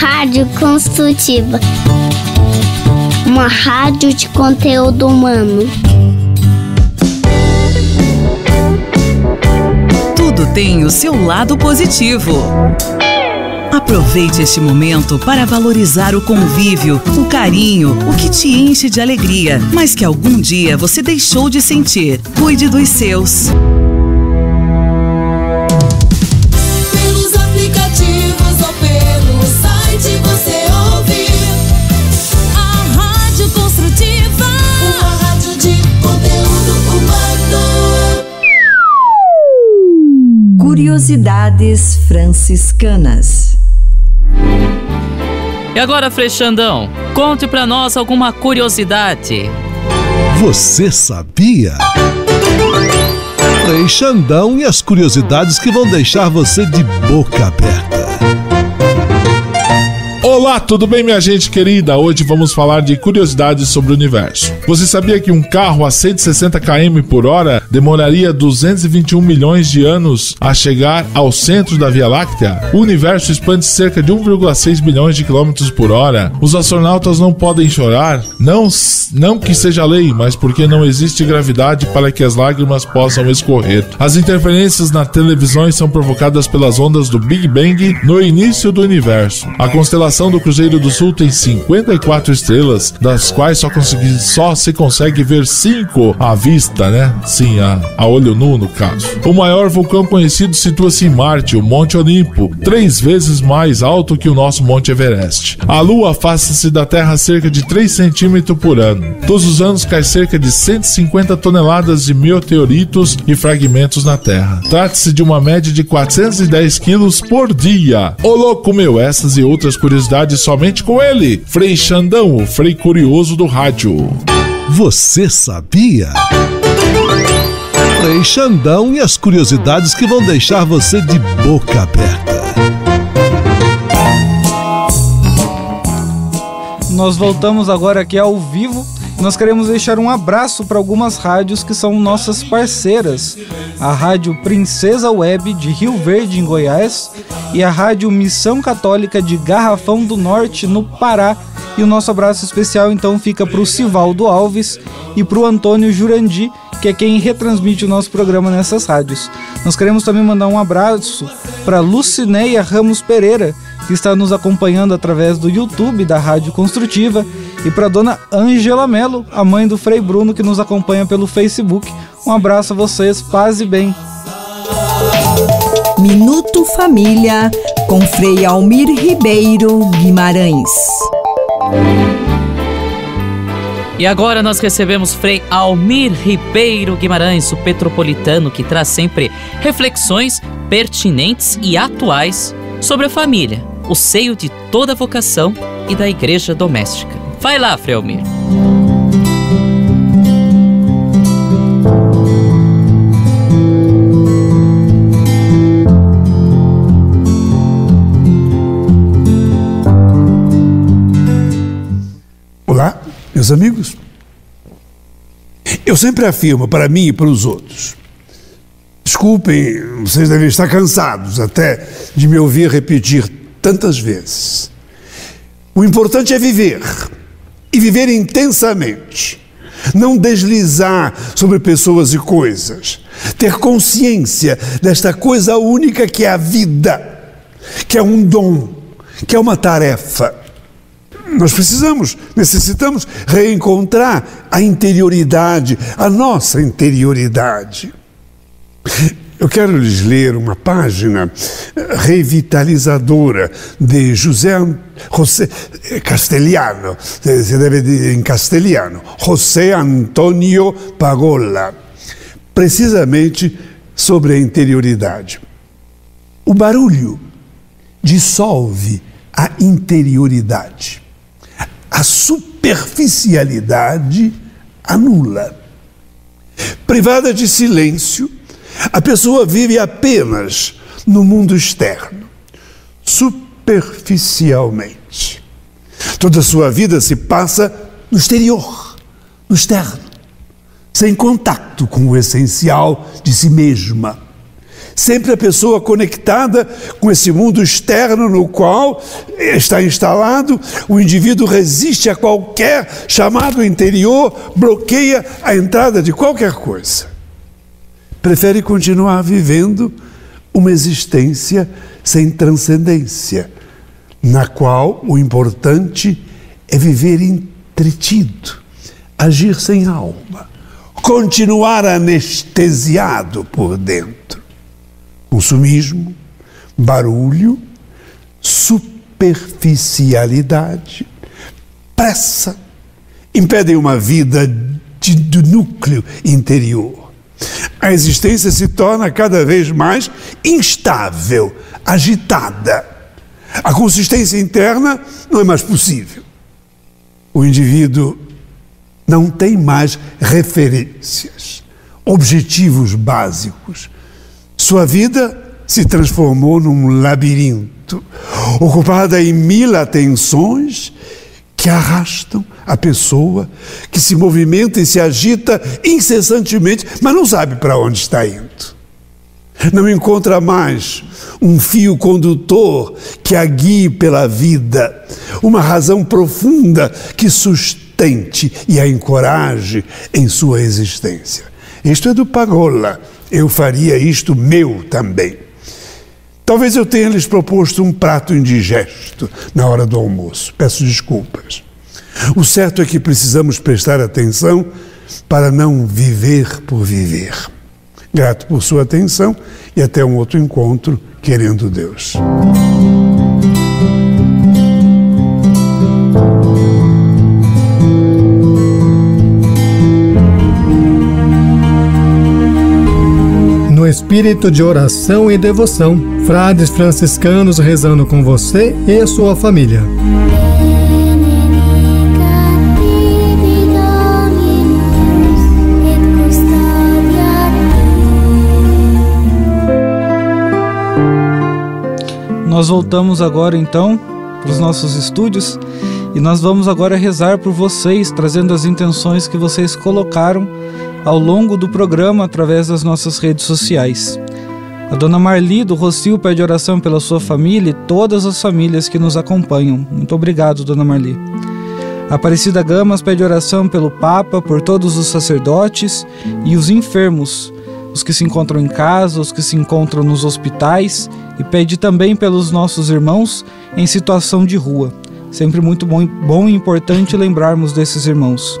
Rádio Construtiva. Uma rádio de conteúdo humano. Tudo tem o seu lado positivo. Aproveite este momento para valorizar o convívio, o carinho, o que te enche de alegria, mas que algum dia você deixou de sentir. Cuide dos seus. Curiosidades franciscanas. E agora, Freixandão, conte pra nós alguma curiosidade. Você sabia? Frei Xandão e as curiosidades que vão deixar você de boca aberta. Olá, tudo bem, minha gente querida? Hoje vamos falar de curiosidades sobre o universo. Você sabia que um carro a 160 km por hora demoraria 221 milhões de anos a chegar ao centro da Via Láctea? O universo expande cerca de 1,6 bilhões de quilômetros por hora. Os astronautas não podem chorar, não, não que seja lei, mas porque não existe gravidade para que as lágrimas possam escorrer. As interferências na televisão são provocadas pelas ondas do Big Bang no início do universo. A constelação do Cruzeiro do Sul tem 54 estrelas, das quais só, consegui, só se consegue ver 5 à vista, né? Sim, a, a olho nu, no caso. O maior vulcão conhecido situa-se em Marte, o Monte Olimpo, três vezes mais alto que o nosso Monte Everest. A Lua afasta-se da Terra cerca de 3 centímetros por ano. Todos os anos cai cerca de 150 toneladas de meteoritos e fragmentos na Terra. Trata-se de uma média de 410 quilos por dia. Ô louco meu, essas e outras curiosidades somente com ele, Frei Xandão, o Frei Curioso do Rádio. Você sabia? Frei Xandão e as curiosidades que vão deixar você de boca aberta. Nós voltamos agora aqui ao vivo. Nós queremos deixar um abraço para algumas rádios que são nossas parceiras. A Rádio Princesa Web de Rio Verde, em Goiás, e a Rádio Missão Católica de Garrafão do Norte, no Pará. E o nosso abraço especial então fica para o Sivaldo Alves e para o Antônio Jurandi, que é quem retransmite o nosso programa nessas rádios. Nós queremos também mandar um abraço para Lucineia Ramos Pereira, que está nos acompanhando através do YouTube da Rádio Construtiva, e para dona Angela Melo, a mãe do Frei Bruno, que nos acompanha pelo Facebook. Um abraço a vocês, paz e bem. Minuto Família com Frei Almir Ribeiro Guimarães. E agora nós recebemos Frei Almir Ribeiro Guimarães, o petropolitano, que traz sempre reflexões pertinentes e atuais sobre a família, o seio de toda vocação e da igreja doméstica. Vai lá, Frei Almir. Olá, meus amigos. Eu sempre afirmo para mim e para os outros. Desculpem, vocês devem estar cansados até de me ouvir repetir tantas vezes. O importante é viver e viver intensamente. Não deslizar sobre pessoas e coisas. Ter consciência desta coisa única que é a vida, que é um dom, que é uma tarefa. Nós precisamos, necessitamos reencontrar a interioridade, a nossa interioridade. Eu quero lhes ler uma página revitalizadora de José José Castellano, se deve dizer em castelhano, José Antonio Pagola. precisamente sobre a interioridade. O barulho dissolve a interioridade. A superficialidade anula. Privada de silêncio, a pessoa vive apenas no mundo externo, superficialmente. Toda a sua vida se passa no exterior, no externo, sem contato com o essencial de si mesma. Sempre a pessoa conectada com esse mundo externo no qual está instalado, o indivíduo resiste a qualquer chamado interior, bloqueia a entrada de qualquer coisa. Prefere continuar vivendo uma existência sem transcendência, na qual o importante é viver entretido, agir sem alma, continuar anestesiado por dentro. Consumismo, barulho, superficialidade, pressa, impedem uma vida de, do núcleo interior. A existência se torna cada vez mais instável, agitada. A consistência interna não é mais possível. O indivíduo não tem mais referências, objetivos básicos. Sua vida se transformou num labirinto, ocupada em mil atenções que arrastam a pessoa, que se movimenta e se agita incessantemente, mas não sabe para onde está indo. Não encontra mais um fio condutor que a guie pela vida, uma razão profunda que sustente e a encoraje em sua existência. Isto é do Pagola. Eu faria isto meu também. Talvez eu tenha lhes proposto um prato indigesto na hora do almoço. Peço desculpas. O certo é que precisamos prestar atenção para não viver por viver. Grato por sua atenção e até um outro encontro, querendo Deus. No espírito de oração e devoção, frades franciscanos rezando com você e a sua família. Nós voltamos agora então para os nossos estúdios e nós vamos agora rezar por vocês, trazendo as intenções que vocês colocaram ao longo do programa através das nossas redes sociais. A dona Marli do Rocio pede oração pela sua família e todas as famílias que nos acompanham. Muito obrigado, dona Marli. A Aparecida Gamas pede oração pelo Papa, por todos os sacerdotes e os enfermos, os que se encontram em casa, os que se encontram nos hospitais e pede também pelos nossos irmãos em situação de rua. Sempre muito bom, bom e importante lembrarmos desses irmãos.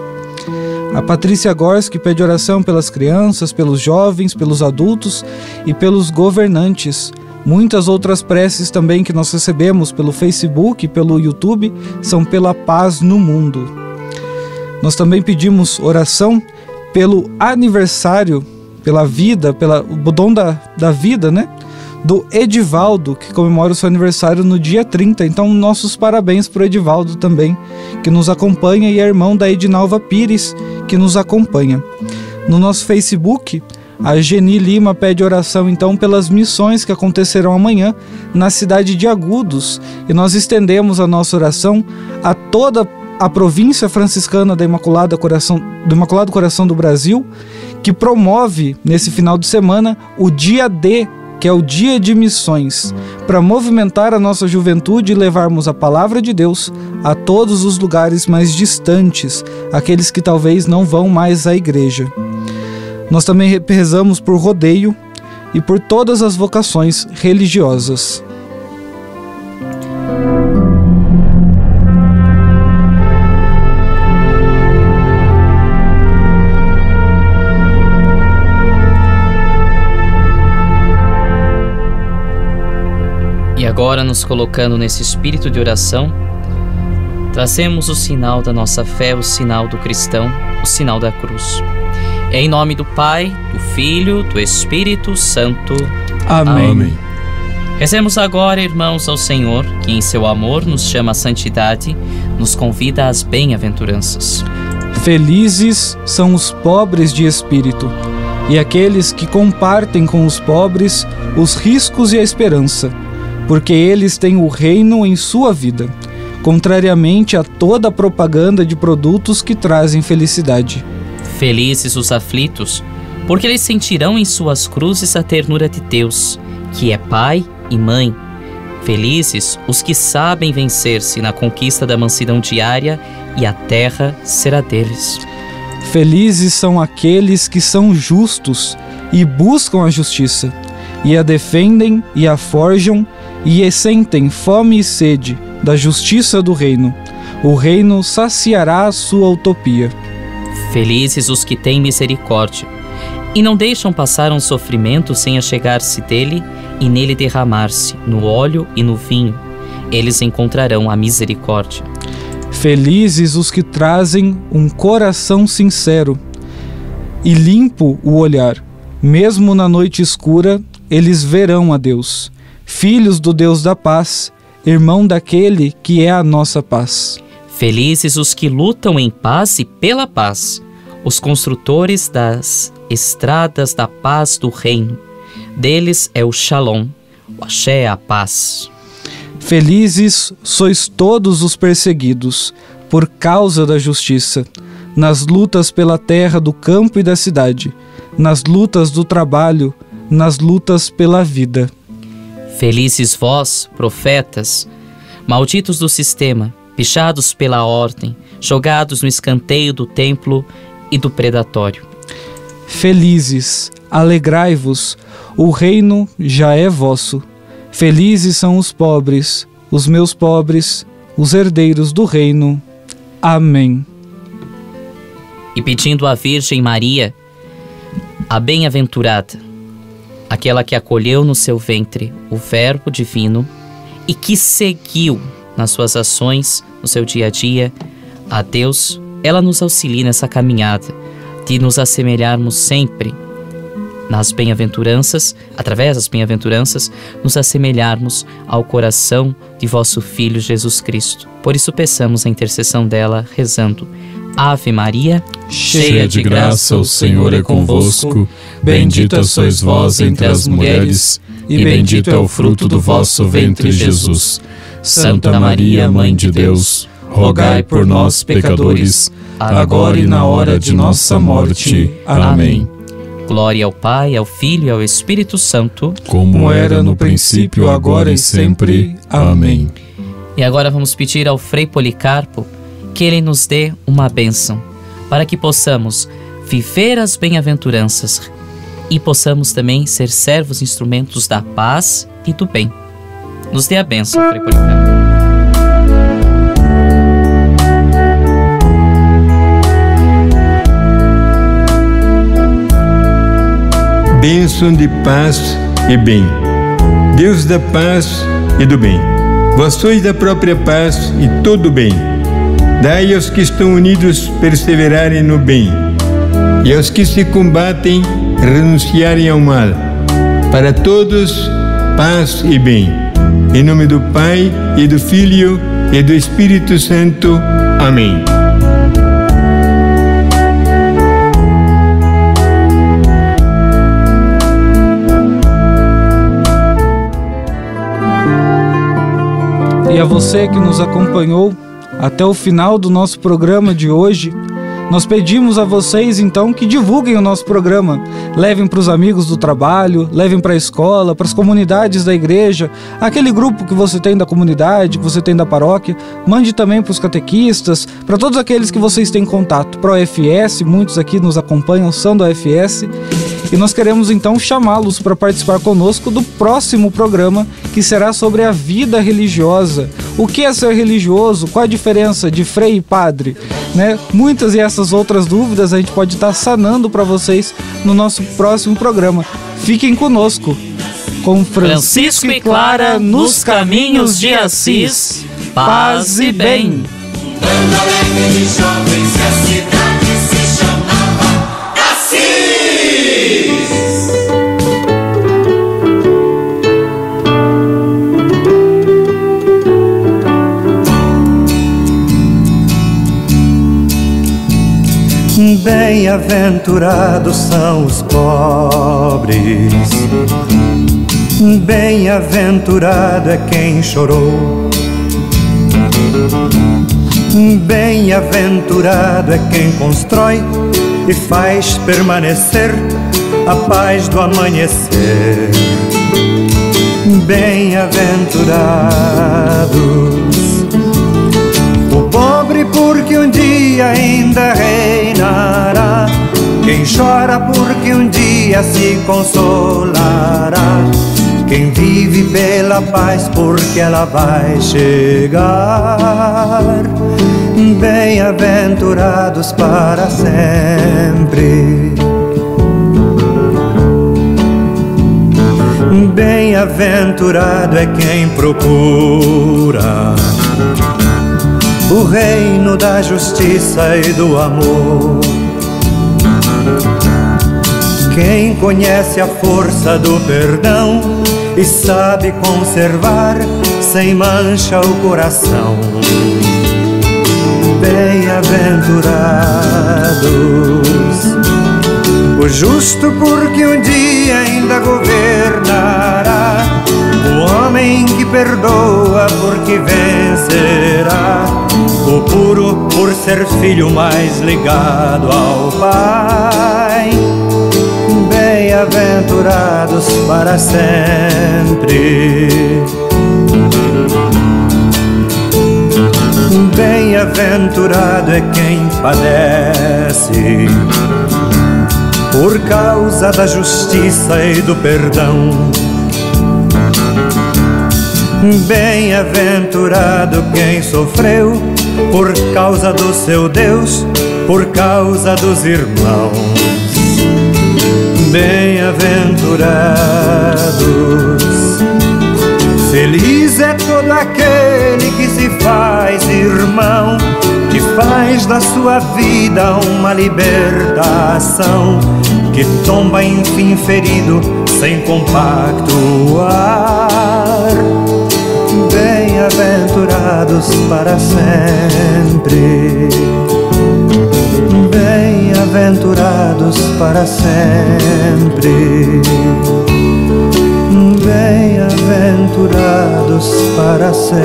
A Patrícia Gorski pede oração pelas crianças, pelos jovens, pelos adultos e pelos governantes. Muitas outras preces também que nós recebemos pelo Facebook pelo YouTube são pela paz no mundo. Nós também pedimos oração pelo aniversário, pela vida, pela, o dom da, da vida, né? do Edivaldo, que comemora o seu aniversário no dia 30. Então, nossos parabéns para o Edivaldo também, que nos acompanha, e a irmão da Edinalva Pires, que nos acompanha. No nosso Facebook, a Geni Lima pede oração então pelas missões que acontecerão amanhã na cidade de Agudos, e nós estendemos a nossa oração a toda a província franciscana da Imaculada Coração, do Imaculado Coração do Brasil, que promove nesse final de semana o dia D que é o Dia de Missões, para movimentar a nossa juventude e levarmos a palavra de Deus a todos os lugares mais distantes, aqueles que talvez não vão mais à igreja. Nós também rezamos por rodeio e por todas as vocações religiosas. Agora, nos colocando nesse espírito de oração, trazemos o sinal da nossa fé, o sinal do cristão, o sinal da cruz. Em nome do Pai, do Filho, do Espírito Santo. Amém. Amém. Rezemos agora, irmãos, ao Senhor, que em seu amor nos chama à santidade, nos convida às bem-aventuranças. Felizes são os pobres de espírito e aqueles que compartem com os pobres os riscos e a esperança, porque eles têm o reino em sua vida, contrariamente a toda a propaganda de produtos que trazem felicidade. Felizes os aflitos, porque eles sentirão em suas cruzes a ternura de Deus, que é Pai e Mãe. Felizes os que sabem vencer-se na conquista da mansidão diária e a terra será deles. Felizes são aqueles que são justos e buscam a justiça, e a defendem e a forjam, e sentem fome e sede da justiça do reino. O reino saciará a sua utopia. Felizes os que têm misericórdia e não deixam passar um sofrimento sem achegar-se dele e nele derramar-se, no óleo e no vinho. Eles encontrarão a misericórdia. Felizes os que trazem um coração sincero e limpo o olhar. Mesmo na noite escura, eles verão a Deus, filhos do Deus da paz, irmão daquele que é a nossa paz. Felizes os que lutam em paz e pela paz, os construtores das estradas da paz do reino. Deles é o Shalom, o Axé é a paz. Felizes sois todos os perseguidos por causa da justiça, nas lutas pela terra do campo e da cidade, nas lutas do trabalho, nas lutas pela vida. Felizes vós, profetas, malditos do sistema, pichados pela ordem, jogados no escanteio do templo e do predatório. Felizes, alegrai-vos, o reino já é vosso. Felizes são os pobres, os meus pobres, os herdeiros do reino. Amém. E pedindo à Virgem Maria, a bem-aventurada, aquela que acolheu no seu ventre o Verbo divino e que seguiu nas suas ações, no seu dia a dia, a Deus, ela nos auxilia nessa caminhada de nos assemelharmos sempre nas bem-aventuranças, através das bem-aventuranças, nos assemelharmos ao coração de vosso Filho Jesus Cristo. Por isso peçamos a intercessão dela, rezando: Ave Maria, cheia de graça, o Senhor é convosco. Bendita sois vós entre as mulheres, e bendito é o fruto do vosso ventre, Jesus. Santa Maria, Mãe de Deus, rogai por nós, pecadores, agora e na hora de nossa morte. Amém. Glória ao Pai, ao Filho e ao Espírito Santo, como era no princípio, agora e sempre. Amém. E agora vamos pedir ao Frei Policarpo que ele nos dê uma bênção, para que possamos viver as bem-aventuranças e possamos também ser servos instrumentos da paz e do bem. Nos dê a bênção, Frei Policarpo. Bênção de paz e bem. Deus da paz e do bem. Vós sois da própria paz e todo bem. Dai aos que estão unidos perseverarem no bem, e aos que se combatem renunciarem ao mal. Para todos, paz e bem. Em nome do Pai e do Filho e do Espírito Santo. Amém. E a você que nos acompanhou até o final do nosso programa de hoje, nós pedimos a vocês então que divulguem o nosso programa, levem para os amigos do trabalho, levem para a escola, para as comunidades da igreja, aquele grupo que você tem da comunidade, que você tem da paróquia, mande também para os catequistas, para todos aqueles que vocês têm contato, para o FS, muitos aqui nos acompanham são do FS. E nós queremos então chamá-los para participar conosco do próximo programa, que será sobre a vida religiosa. O que é ser religioso? Qual a diferença de frei e padre? Né? Muitas e essas outras dúvidas a gente pode estar sanando para vocês no nosso próximo programa. Fiquem conosco. Com Francisco e Clara nos caminhos de Assis. Paz e bem. Alegre jovens e a Bem-aventurados são os pobres. Bem-aventurado é quem chorou. Bem-aventurado é quem constrói e faz permanecer a paz do amanhecer. Bem-aventurados um dia ainda reinará. Quem chora, porque um dia se consolará. Quem vive pela paz, porque ela vai chegar. Bem-aventurados para sempre. Bem-aventurado é quem procura o reino da justiça e do amor. Quem conhece a força do perdão e sabe conservar sem mancha o coração. Bem-aventurados, o justo, porque um dia ainda governará. O homem que perdoa, porque vencerá. O puro, por ser filho mais ligado ao Pai bem-aventurados para sempre. Bem-aventurado é quem padece por causa da justiça e do perdão. Bem-aventurado quem sofreu por causa do seu Deus, por causa dos irmãos bem-aventurados. Feliz é todo aquele que se faz irmão, que faz da sua vida uma libertação, que tomba enfim ferido sem compactuar. Bem-aventurados para sempre bem-aventurados para sempre. Bem-aventurados para sempre.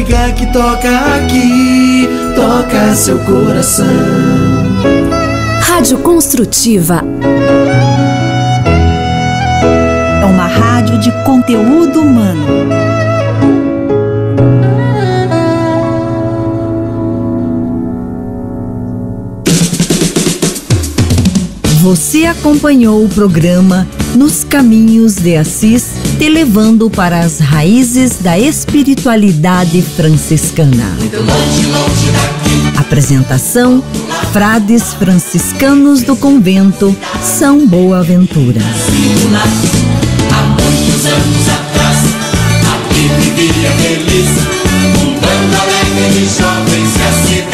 Música que toca aqui toca seu coração. Rádio Construtiva é uma rádio de conteúdo humano. Você acompanhou o programa Nos Caminhos de Assis, te levando para as raízes da espiritualidade franciscana. Apresentação: Frades franciscanos do convento São Boaventura. Há muitos anos atrás, aqui vivia feliz, um bando alegre de jovens que a cidade